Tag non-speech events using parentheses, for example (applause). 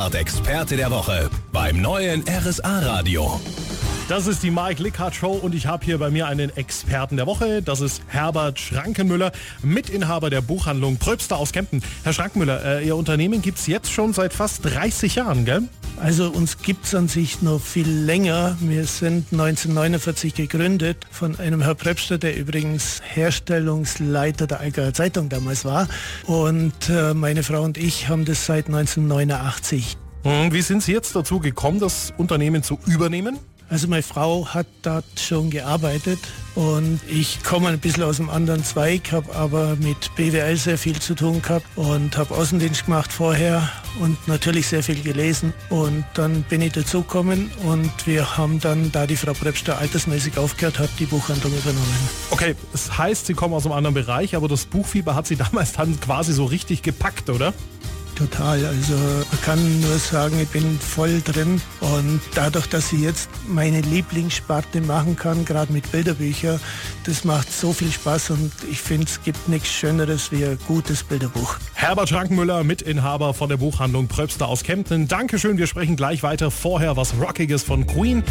Experte der Woche beim neuen RSA Radio. Das ist die Mike Lickhardt Show und ich habe hier bei mir einen Experten der Woche. Das ist Herbert Schrankenmüller, Mitinhaber der Buchhandlung Pröbster aus Kempten. Herr Schrankenmüller, äh, Ihr Unternehmen gibt es jetzt schon seit fast 30 Jahren, gell? Also uns gibt es an sich noch viel länger. Wir sind 1949 gegründet von einem Herr Pröbster, der übrigens Herstellungsleiter der Allgäuer Zeitung damals war. Und äh, meine Frau und ich haben das seit 1989. Hm, wie sind Sie jetzt dazu gekommen, das Unternehmen zu übernehmen? Also meine Frau hat dort schon gearbeitet und ich komme ein bisschen aus einem anderen Zweig, habe aber mit BWL sehr viel zu tun gehabt und habe Außendienst gemacht vorher und natürlich sehr viel gelesen. Und dann bin ich dazugekommen und wir haben dann, da die Frau Prebster altersmäßig aufgehört hat, die Buchhandlung übernommen. Okay, das heißt, Sie kommen aus einem anderen Bereich, aber das Buchfieber hat Sie (laughs) damals dann quasi so richtig gepackt, oder? Total. Also man kann nur sagen, ich bin voll drin und dadurch, dass ich jetzt meine Lieblingssparte machen kann, gerade mit Bilderbüchern, das macht so viel Spaß und ich finde, es gibt nichts Schöneres wie ein gutes Bilderbuch. Herbert Schrankenmüller, Mitinhaber von der Buchhandlung Pröbster aus Kempten. Dankeschön, wir sprechen gleich weiter. Vorher was Rockiges von Queen.